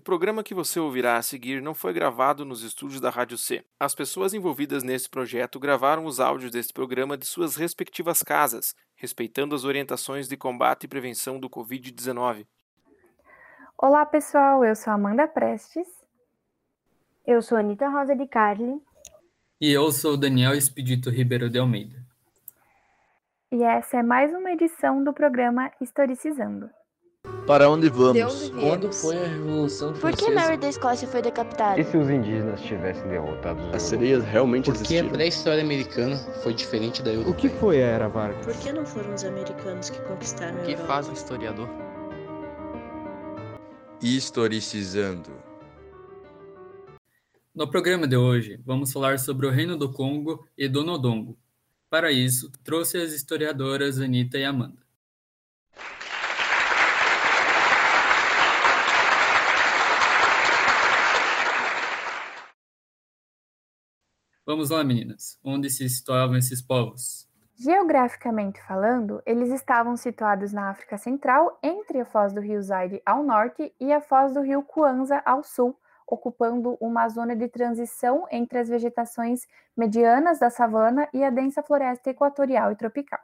o programa que você ouvirá a seguir não foi gravado nos estúdios da Rádio C. As pessoas envolvidas nesse projeto gravaram os áudios deste programa de suas respectivas casas, respeitando as orientações de combate e prevenção do Covid-19. Olá, pessoal. Eu sou Amanda Prestes. Eu sou Anita Rosa de Carli. E eu sou Daniel Expedito Ribeiro de Almeida. E essa é mais uma edição do programa Historicizando. Para onde vamos? De onde? Quando foi a Revolução Por Francesa? que Mary da Escócia foi decapitada? E se os indígenas tivessem derrotado os As sereias realmente Por que a existiram? pré-história americana foi diferente da O europeia? que foi a Era Vargas? Por que não foram os americanos que conquistaram a O que Europa? faz um historiador? Historicizando. No programa de hoje, vamos falar sobre o Reino do Congo e do Nodongo. Para isso, trouxe as historiadoras Anita e Amanda. Vamos lá, meninas. Onde se situavam esses povos? Geograficamente falando, eles estavam situados na África Central, entre a foz do rio Zaire ao norte e a foz do rio Kwanza ao sul, ocupando uma zona de transição entre as vegetações medianas da savana e a densa floresta equatorial e tropical.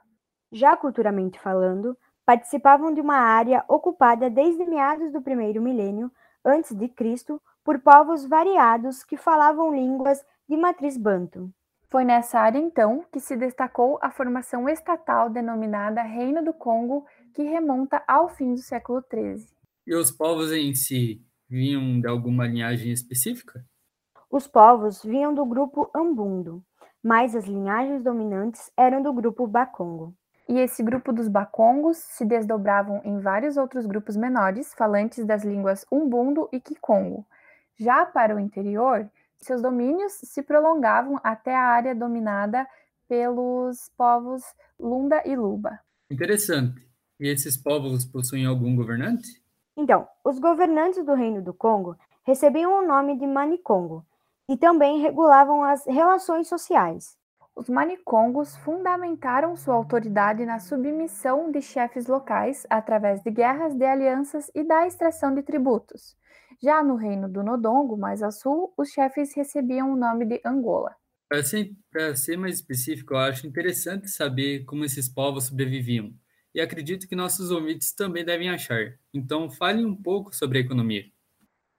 Já culturalmente falando, participavam de uma área ocupada desde meados do primeiro milênio antes de Cristo por povos variados que falavam línguas de matriz banto. Foi nessa área, então, que se destacou a formação estatal denominada Reino do Congo, que remonta ao fim do século XIII. E os povos em si vinham de alguma linhagem específica? Os povos vinham do grupo Ambundo, mas as linhagens dominantes eram do grupo Bakongo. E esse grupo dos Bakongos se desdobravam em vários outros grupos menores, falantes das línguas Umbundo e Kikongo. Já para o interior, seus domínios se prolongavam até a área dominada pelos povos Lunda e Luba. Interessante. E esses povos possuem algum governante? Então, os governantes do Reino do Congo recebiam o nome de Manicongo e também regulavam as relações sociais. Os manicongos fundamentaram sua autoridade na submissão de chefes locais através de guerras de alianças e da extração de tributos. Já no reino do Nodongo, mais ao sul, os chefes recebiam o nome de Angola. Para ser, ser mais específico, eu acho interessante saber como esses povos sobreviviam. E acredito que nossos ouvintes também devem achar. Então, fale um pouco sobre a economia.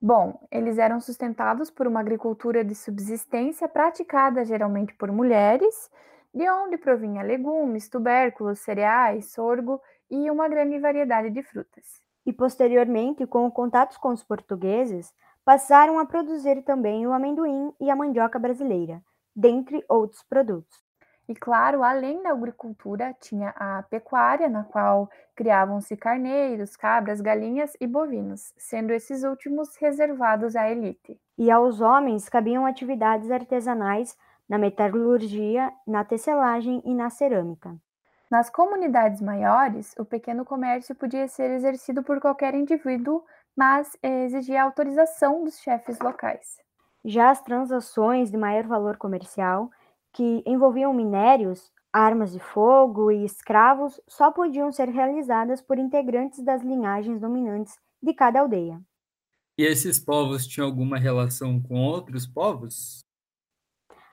Bom, eles eram sustentados por uma agricultura de subsistência praticada geralmente por mulheres, de onde provinha legumes, tubérculos, cereais, sorgo e uma grande variedade de frutas. E posteriormente, com contatos com os portugueses, passaram a produzir também o amendoim e a mandioca brasileira, dentre outros produtos. E claro, além da agricultura, tinha a pecuária, na qual criavam-se carneiros, cabras, galinhas e bovinos, sendo esses últimos reservados à elite. E aos homens cabiam atividades artesanais na metalurgia, na tecelagem e na cerâmica. Nas comunidades maiores, o pequeno comércio podia ser exercido por qualquer indivíduo, mas exigia autorização dos chefes locais. Já as transações de maior valor comercial, que envolviam minérios, armas de fogo e escravos, só podiam ser realizadas por integrantes das linhagens dominantes de cada aldeia. E esses povos tinham alguma relação com outros povos?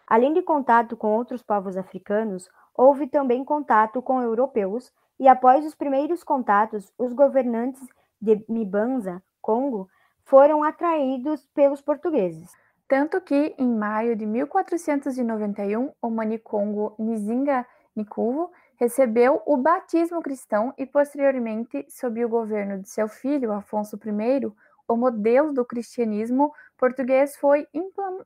Além de contato com outros povos africanos, houve também contato com europeus, e após os primeiros contatos, os governantes de Mibanza, Congo, foram atraídos pelos portugueses. Tanto que, em maio de 1491, o manicongo Nzinga Nikuvo recebeu o batismo cristão e, posteriormente, sob o governo de seu filho, Afonso I, o modelo do cristianismo português foi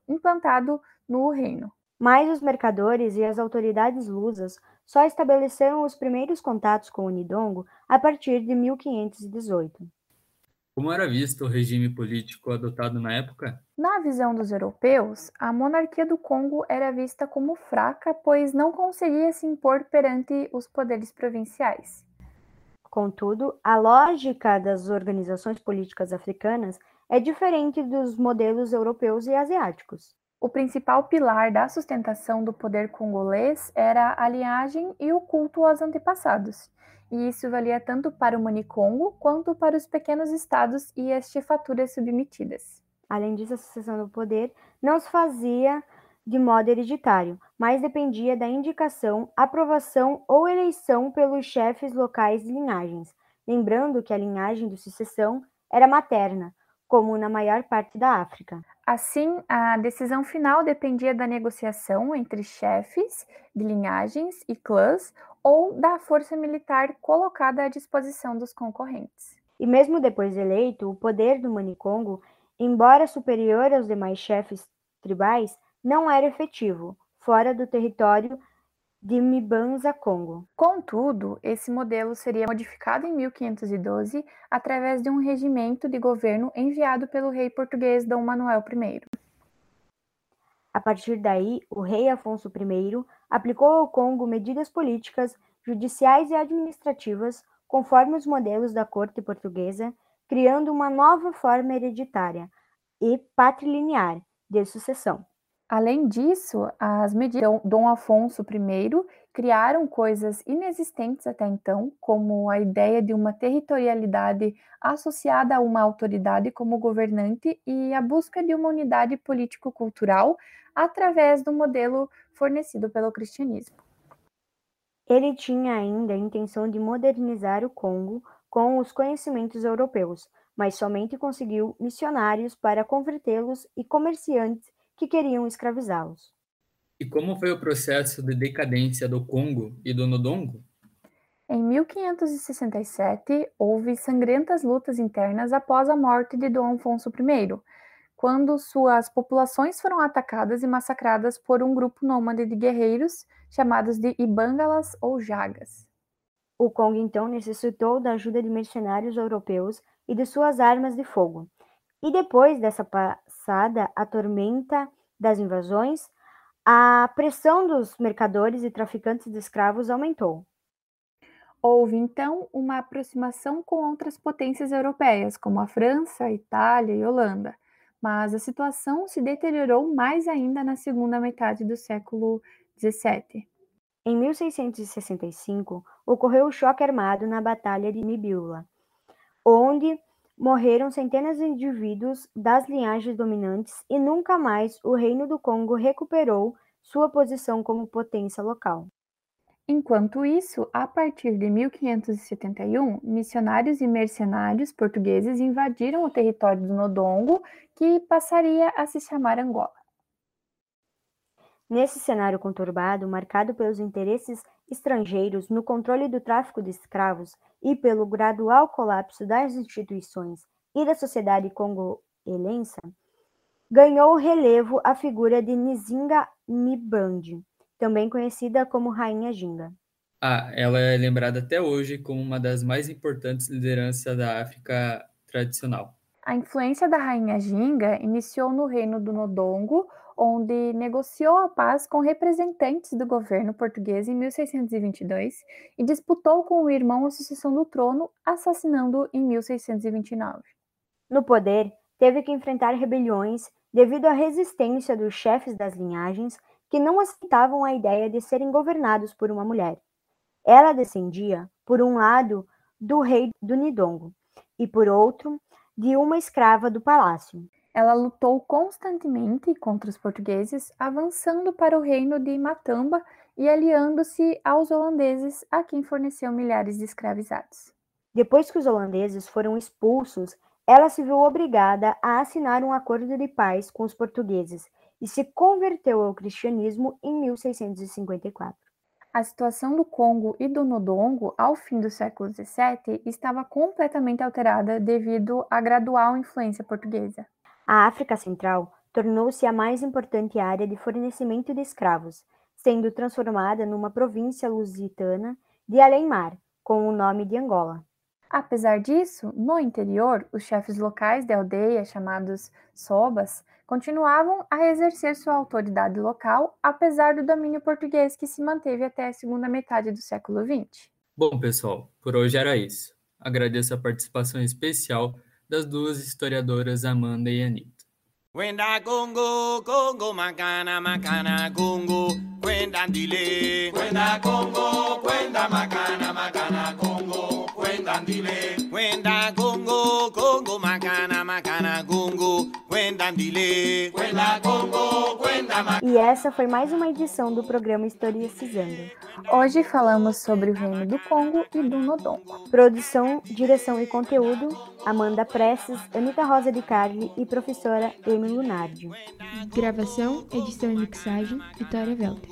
implantado no reino. Mas os mercadores e as autoridades lusas só estabeleceram os primeiros contatos com o Nidongo a partir de 1518. Como era visto o regime político adotado na época? Na visão dos europeus, a monarquia do Congo era vista como fraca, pois não conseguia se impor perante os poderes provinciais. Contudo, a lógica das organizações políticas africanas é diferente dos modelos europeus e asiáticos. O principal pilar da sustentação do poder congolês era a linhagem e o culto aos antepassados, e isso valia tanto para o Manicongo quanto para os pequenos estados e as chefaturas submetidas. Além disso, a sucessão do poder não se fazia de modo hereditário, mas dependia da indicação, aprovação ou eleição pelos chefes locais de linhagens, lembrando que a linhagem de sucessão era materna, como na maior parte da África. Assim, a decisão final dependia da negociação entre chefes de linhagens e clãs ou da força militar colocada à disposição dos concorrentes. E mesmo depois de eleito, o poder do Manicongo, embora superior aos demais chefes tribais, não era efetivo, fora do território de Mibanza Congo. Contudo, esse modelo seria modificado em 1512 através de um regimento de governo enviado pelo rei português Dom Manuel I. A partir daí, o rei Afonso I aplicou ao Congo medidas políticas, judiciais e administrativas conforme os modelos da corte portuguesa, criando uma nova forma hereditária e patrilinear de sucessão. Além disso, as medidas Dom Afonso I criaram coisas inexistentes até então, como a ideia de uma territorialidade associada a uma autoridade como governante e a busca de uma unidade político-cultural através do modelo fornecido pelo cristianismo. Ele tinha ainda a intenção de modernizar o Congo com os conhecimentos europeus, mas somente conseguiu missionários para convertê-los e comerciantes que queriam escravizá-los. E como foi o processo de decadência do Congo e do Nodongo? Em 1567, houve sangrentas lutas internas após a morte de Dom Afonso I, quando suas populações foram atacadas e massacradas por um grupo nômade de guerreiros chamados de Ibangalas ou Jagas. O Congo então necessitou da ajuda de mercenários europeus e de suas armas de fogo. E depois dessa passada a tormenta das invasões, a pressão dos mercadores e traficantes de escravos aumentou. Houve então uma aproximação com outras potências europeias, como a França, Itália e Holanda, mas a situação se deteriorou mais ainda na segunda metade do século XVII. Em 1665, ocorreu o choque armado na Batalha de Nibula, onde morreram centenas de indivíduos das linhagens dominantes e nunca mais o Reino do Congo recuperou sua posição como potência local. Enquanto isso, a partir de 1571, missionários e mercenários portugueses invadiram o território do Nodongo, que passaria a se chamar Angola. Nesse cenário conturbado, marcado pelos interesses estrangeiros no controle do tráfico de escravos e pelo gradual colapso das instituições e da sociedade congolense, ganhou relevo a figura de Nzinga Mibandi, também conhecida como Rainha Ginga. Ah, ela é lembrada até hoje como uma das mais importantes lideranças da África tradicional. A influência da Rainha Ginga iniciou no reino do Nodongo, onde negociou a paz com representantes do governo português em 1622 e disputou com o irmão a sucessão do trono, assassinando-o em 1629. No poder, teve que enfrentar rebeliões devido à resistência dos chefes das linhagens que não aceitavam a ideia de serem governados por uma mulher. Ela descendia, por um lado, do rei do Nidongo e, por outro, de uma escrava do palácio. Ela lutou constantemente contra os portugueses, avançando para o reino de Matamba e aliando-se aos holandeses, a quem forneceu milhares de escravizados. Depois que os holandeses foram expulsos, ela se viu obrigada a assinar um acordo de paz com os portugueses e se converteu ao cristianismo em 1654. A situação do Congo e do Nodongo ao fim do século XVII estava completamente alterada devido à gradual influência portuguesa. A África Central tornou-se a mais importante área de fornecimento de escravos, sendo transformada numa província lusitana de além-mar, com o nome de Angola. Apesar disso, no interior, os chefes locais de aldeia, chamados sobas, continuavam a exercer sua autoridade local, apesar do domínio português que se manteve até a segunda metade do século XX. Bom, pessoal, por hoje era isso. Agradeço a participação especial das duas historiadoras Amanda e Anitta. Kwenda Congo, Congo makana makana Congo, kwenda ndile. Kwenda Congo, kwenda makana makana Congo, kwenda ndile. Kwenda Congo, Congo makana makana E essa foi mais uma edição do programa Historicizando. Hoje falamos sobre o Reino do Congo e do Nodongo. Produção, direção e conteúdo, Amanda Prestes, Anitta Rosa de Carli e professora Amy Lunardi. Gravação, edição e mixagem, Vitória Velter.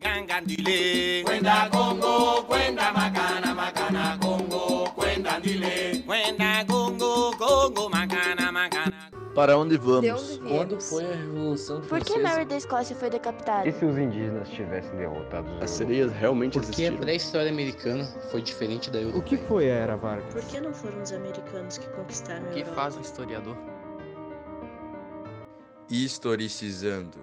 Ganga ndile. Kwenda Congo, kwenda makana makana Congo, kwenda ndile. Kwenda Congo, Congo makana makana. Para onde vamos? De onde viemos? Quando foi a Revolução Por que Francesa? Mary da Escócia foi decapitada? E se os indígenas tivessem derrotado os As europeus? sereias realmente Porque a existiram? pré-história americana foi diferente da O europeia. que foi a Era Vargas? Por que não foram os americanos que conquistaram a O que Europa? faz um historiador? Historicizando.